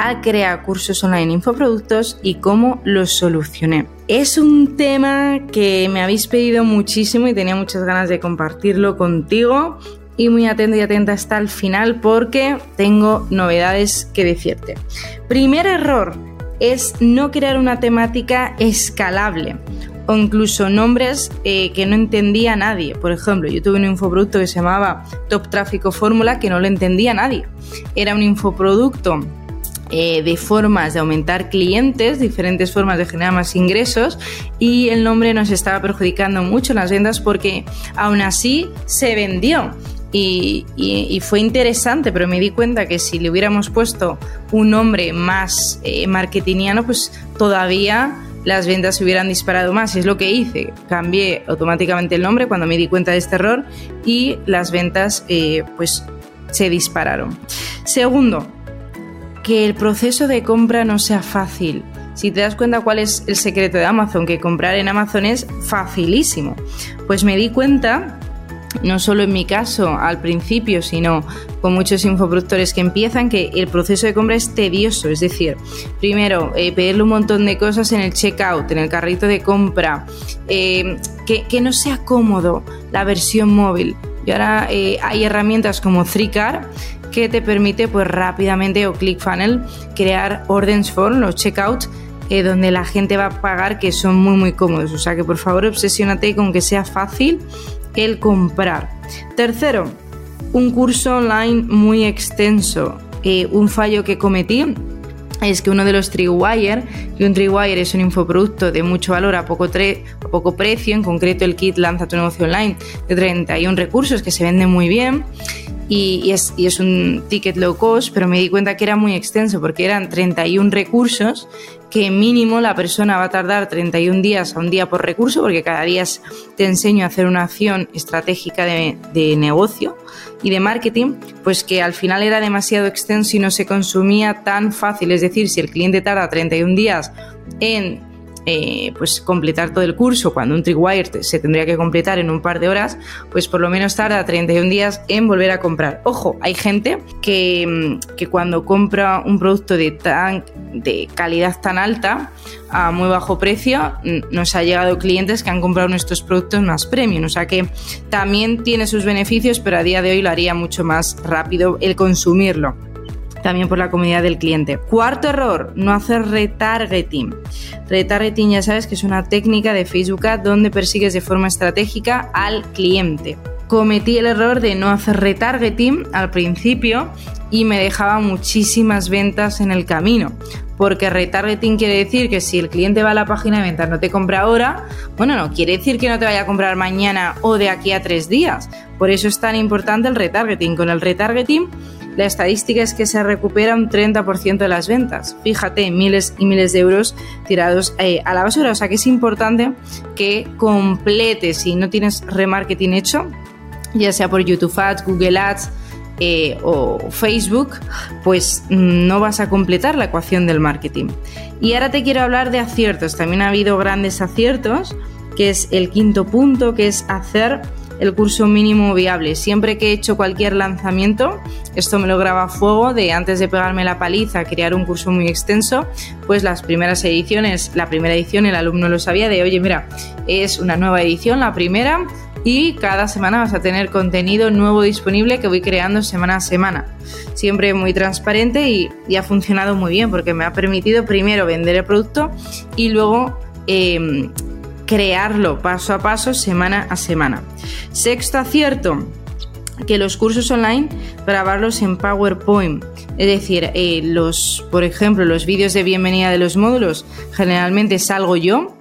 al crear cursos online infoproductos y cómo los solucioné. Es un tema que me habéis pedido muchísimo y tenía muchas ganas de compartirlo contigo y muy atento y atenta hasta el final porque tengo novedades que decirte. Primer error es no crear una temática escalable o incluso nombres eh, que no entendía nadie. Por ejemplo, yo tuve un infoproducto que se llamaba Top Tráfico Fórmula que no lo entendía nadie. Era un infoproducto eh, de formas de aumentar clientes, diferentes formas de generar más ingresos y el nombre nos estaba perjudicando mucho en las ventas porque aún así se vendió. Y, fue interesante, pero me di cuenta que si le hubiéramos puesto un nombre más eh, marketingiano, pues todavía las ventas se hubieran disparado más. Es lo que hice. Cambié automáticamente el nombre cuando me di cuenta de este error y las ventas eh, pues se dispararon. Segundo, que el proceso de compra no sea fácil. Si te das cuenta cuál es el secreto de Amazon, que comprar en Amazon es facilísimo. Pues me di cuenta no solo en mi caso al principio, sino con muchos infoproductores que empiezan, que el proceso de compra es tedioso. Es decir, primero, eh, pedirle un montón de cosas en el checkout, en el carrito de compra, eh, que, no sea cómodo la versión móvil. Y ahora eh, hay herramientas como 3Car que te permite pues rápidamente o ClickFunnel crear orders for los checkout donde la gente va a pagar que son muy muy cómodos. O sea que por favor obsesiónate con que sea fácil el comprar. Tercero, un curso online muy extenso. Eh, un fallo que cometí es que uno de los Trigwire, y un Trigwire es un infoproducto de mucho valor a poco, a poco precio, en concreto el kit Lanza tu negocio online de 31 recursos que se vende muy bien y, es, y, es, un ticket low cost, pero me di cuenta que era muy extenso porque eran 31 recursos que mínimo la persona va a tardar 31 días a un día por recurso, porque cada día te enseño a hacer una acción estratégica de, de, negocio y de marketing, pues que al final era demasiado extenso y no se consumía tan fácil. Es decir, si el cliente tarda 31 días en eh, pues completar todo el curso cuando un Tripwire se tendría que completar en un par de horas, pues por lo menos tarda 31 días en volver a comprar. Ojo, hay gente que, mm, que cuando compra un producto de, tan, de calidad tan alta, a muy bajo precio, nos ha llegado clientes que han comprado nuestros productos más premium. O sea que también tiene sus beneficios, pero a día de hoy lo haría mucho más rápido el consumirlo también por la comunidad del cliente. Cuarto error, no hacer retargeting. Retargeting ya sabes que es una técnica de Facebook Ads donde persigues de forma estratégica al cliente. Cometí el error de no hacer retargeting al principio y me dejaba muchísimas ventas en el camino. Porque retargeting quiere decir que si el cliente va a la página de ventas no te compra ahora, bueno, no quiere decir que no te vaya a comprar mañana o de aquí a tres días. Por eso es tan importante el retargeting. Con el retargeting la estadística es que se recupera un 30% de las ventas. Fíjate, miles y miles de euros tirados eh, a la basura. O sea que es importante que completes, si no tienes remarketing hecho, ya sea por YouTube Ads, Google Ads, eh, o Facebook, pues no vas a completar la ecuación del marketing. Y ahora te quiero hablar de aciertos. También ha habido grandes aciertos, que es el quinto punto, que es hacer el curso mínimo viable. Siempre que he hecho cualquier lanzamiento, esto me lo graba a fuego de antes de pegarme la paliza, crear un curso muy extenso, pues las primeras ediciones, la primera edición el alumno lo sabía de, oye, mira, es una nueva edición, la primera, y cada semana vas a tener contenido nuevo disponible que voy creando semana a semana. Siempre muy transparente y, ha funcionado muy bien porque me ha permitido primero vender el producto y luego em, crearlo paso a paso, semana a semana. Sexto acierto, que los cursos online grabarlos en PowerPoint. Es decir, eh, los, por ejemplo, los vídeos de bienvenida de los módulos generalmente salgo yo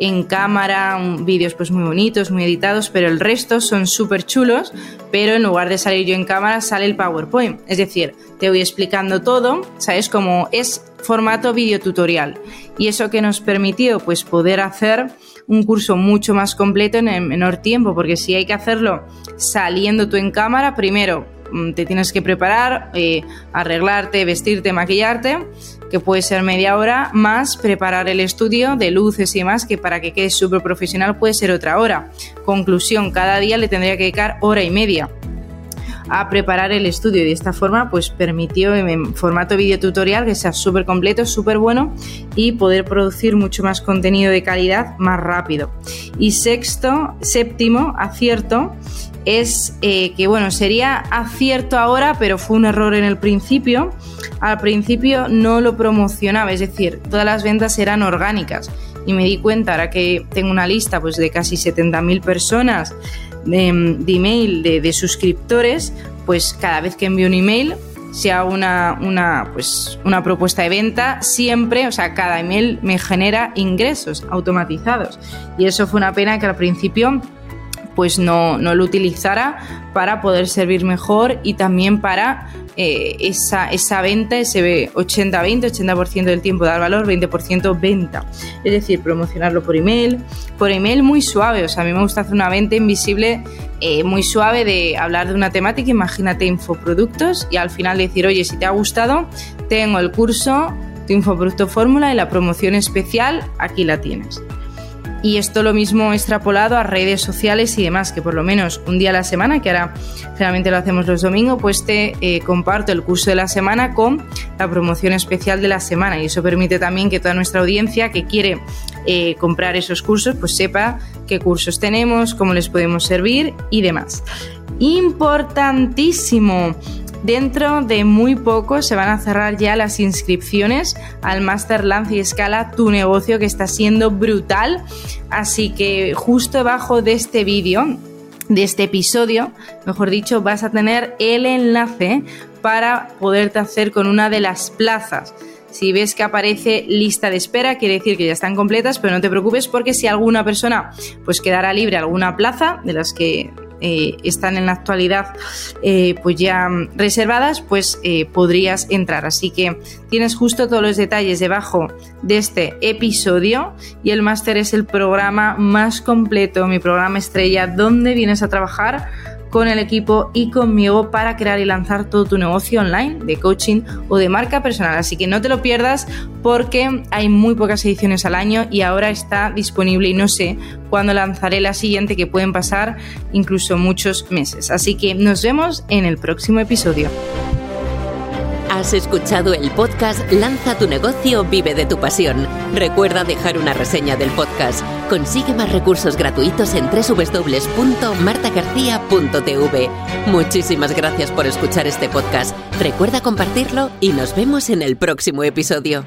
en cámara, vídeos pues muy bonitos, muy editados, pero el resto son súper chulos, pero en lugar de salir yo en cámara sale el PowerPoint. Es decir, te voy explicando todo, ¿sabes? Como es formato videotutorial. Y eso que nos permitió pues poder hacer un curso mucho más completo en el menor tiempo, porque si hay que hacerlo saliendo tú en cámara, primero te tienes que preparar, eh, arreglarte, vestirte, maquillarte, que puede ser media hora, más preparar el estudio de luces y demás, que para que quede súper profesional puede ser otra hora. Conclusión, cada día le tendría que dedicar hora y media a preparar el estudio y de esta forma pues permitió en formato video tutorial que sea súper completo, súper bueno y poder producir mucho más contenido de calidad más rápido. Y sexto, séptimo, acierto es eh, que bueno, sería acierto ahora, pero fue un error en el principio. Al principio no lo promocionaba, es decir, todas las ventas eran orgánicas. Y me di cuenta, ahora que tengo una lista pues, de casi 70.000 personas de, email de, suscriptores, pues cada vez que envío un email, sea una, una, pues, una propuesta de venta, siempre, o sea, cada email me genera ingresos automatizados. Y eso fue una pena que al principio pues no, no lo utilizara para poder servir mejor y también para eh, esa, esa, venta, ese 80-20, 80%, del tiempo dar valor, 20% venta. Es decir, promocionarlo por email, por email muy suave, o sea, a mí me gusta hacer una venta invisible eh, muy suave de hablar de una temática, imagínate infoproductos y al final decir, oye, si te ha gustado, tengo el curso, tu infoproducto fórmula y la promoción especial, aquí la tienes. Y esto lo mismo extrapolado a redes sociales y demás, que por lo menos un día a la semana, que ahora generalmente lo hacemos los domingos, pues te eh, comparto el curso de la semana con la promoción especial de la semana. Y eso permite también que toda nuestra audiencia que quiere eh, comprar esos cursos, pues sepa qué cursos tenemos, cómo les podemos servir y demás. Importantísimo. Dentro de muy poco se van a cerrar ya las inscripciones al Master Lance y Escala Tu negocio que está siendo brutal. Así que justo debajo de este vídeo, de este episodio, mejor dicho, vas a tener el enlace para poderte hacer con una de las plazas. Si ves que aparece lista de espera, quiere decir que ya están completas, pero no te preocupes porque si alguna persona pues quedará libre alguna plaza de las que eh, están en la actualidad eh, pues ya reservadas, pues eh, podrías entrar. Así que tienes justo todos los detalles debajo de este episodio y el máster es el programa más completo, mi programa estrella, donde vienes a trabajar con el equipo y conmigo para crear y lanzar todo tu negocio online de coaching o de marca personal. Así que no te lo pierdas porque hay muy pocas ediciones al año y ahora está disponible y no sé cuándo lanzaré la siguiente que pueden pasar incluso muchos meses. Así que nos vemos en el próximo episodio. Has escuchado el podcast Lanza tu negocio, vive de tu pasión. Recuerda dejar una reseña del podcast. Consigue más recursos gratuitos en www.martagarcía.tv. Muchísimas gracias por escuchar este podcast. Recuerda compartirlo y nos vemos en el próximo episodio.